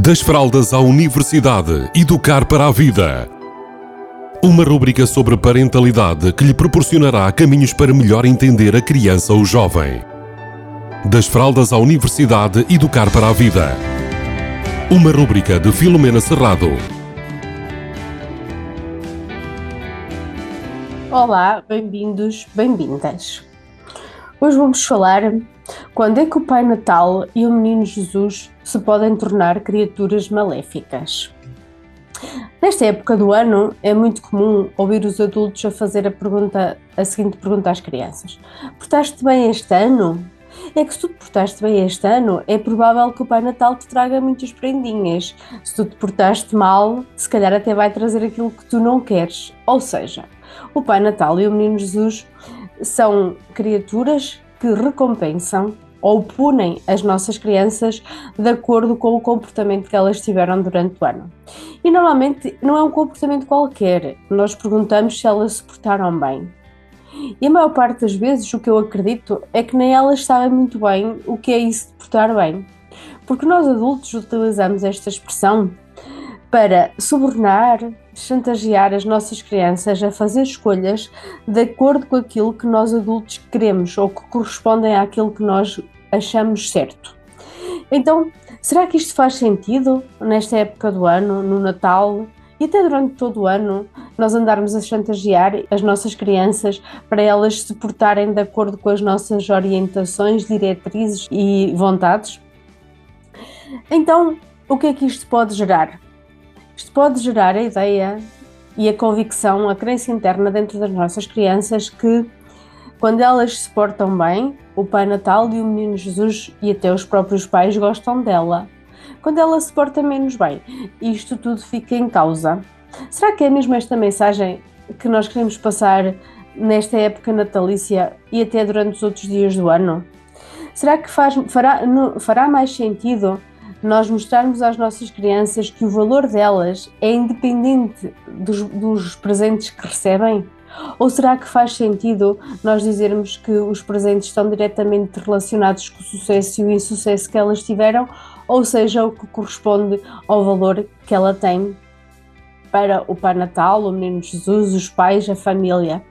Das fraldas à universidade, educar para a vida. Uma rúbrica sobre parentalidade que lhe proporcionará caminhos para melhor entender a criança ou jovem. Das fraldas à universidade, educar para a vida. Uma rúbrica de Filomena Serrado. Olá, bem-vindos, bem-vindas. Hoje vamos falar quando é que o Pai Natal e o Menino Jesus se podem tornar criaturas maléficas. Nesta época do ano é muito comum ouvir os adultos a fazer a, pergunta, a seguinte pergunta às crianças: Portaste bem este ano? É que se tu te portaste bem este ano, é provável que o Pai Natal te traga muitas prendinhas. Se tu te portaste mal, se calhar até vai trazer aquilo que tu não queres. Ou seja, o Pai Natal e o Menino Jesus são criaturas que recompensam ou punem as nossas crianças de acordo com o comportamento que elas tiveram durante o ano. E normalmente não é um comportamento qualquer, nós perguntamos se elas se portaram bem. E a maior parte das vezes o que eu acredito é que nem elas sabem muito bem o que é isso de portar bem. Porque nós adultos utilizamos esta expressão para subornar, chantagear as nossas crianças a fazer escolhas de acordo com aquilo que nós adultos queremos ou que correspondem àquilo que nós achamos certo. Então, será que isto faz sentido nesta época do ano, no Natal e até durante todo o ano, nós andarmos a chantagear as nossas crianças para elas se portarem de acordo com as nossas orientações, diretrizes e vontades? Então, o que é que isto pode gerar? Isto pode gerar a ideia e a convicção, a crença interna dentro das nossas crianças que quando elas se portam bem, o Pai Natal e o Menino Jesus e até os próprios pais gostam dela. Quando ela se porta menos bem, isto tudo fica em causa. Será que é mesmo esta mensagem que nós queremos passar nesta época natalícia e até durante os outros dias do ano? Será que faz, fará, fará mais sentido nós mostrarmos às nossas crianças que o valor delas é independente dos, dos presentes que recebem? Ou será que faz sentido nós dizermos que os presentes estão diretamente relacionados com o sucesso e o insucesso que elas tiveram, ou seja, o que corresponde ao valor que ela tem para o Pai Natal, o Menino Jesus, os pais, a família?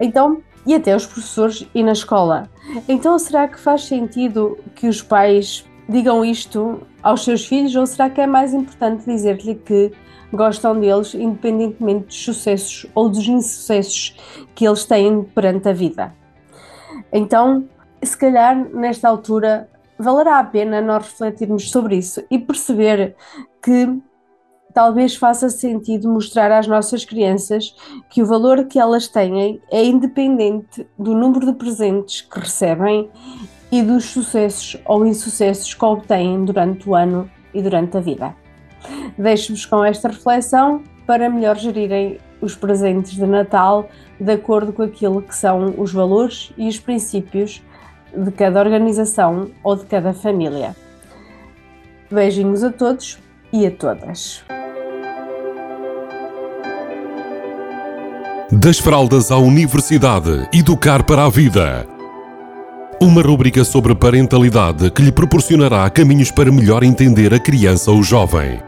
Então, e até os professores e na escola. Então, será que faz sentido que os pais digam isto aos seus filhos ou será que é mais importante dizer-lhe que gostam deles independentemente dos sucessos ou dos insucessos que eles têm perante a vida? Então, se calhar nesta altura valerá a pena nós refletirmos sobre isso e perceber que talvez faça sentido mostrar às nossas crianças que o valor que elas têm é independente do número de presentes que recebem e dos sucessos ou insucessos que obtêm durante o ano e durante a vida. Deixo-vos com esta reflexão para melhor gerirem os presentes de Natal de acordo com aquilo que são os valores e os princípios de cada organização ou de cada família. Beijinhos a todos e a todas. Das fraldas à universidade, educar para a vida. Uma rúbrica sobre parentalidade que lhe proporcionará caminhos para melhor entender a criança ou jovem.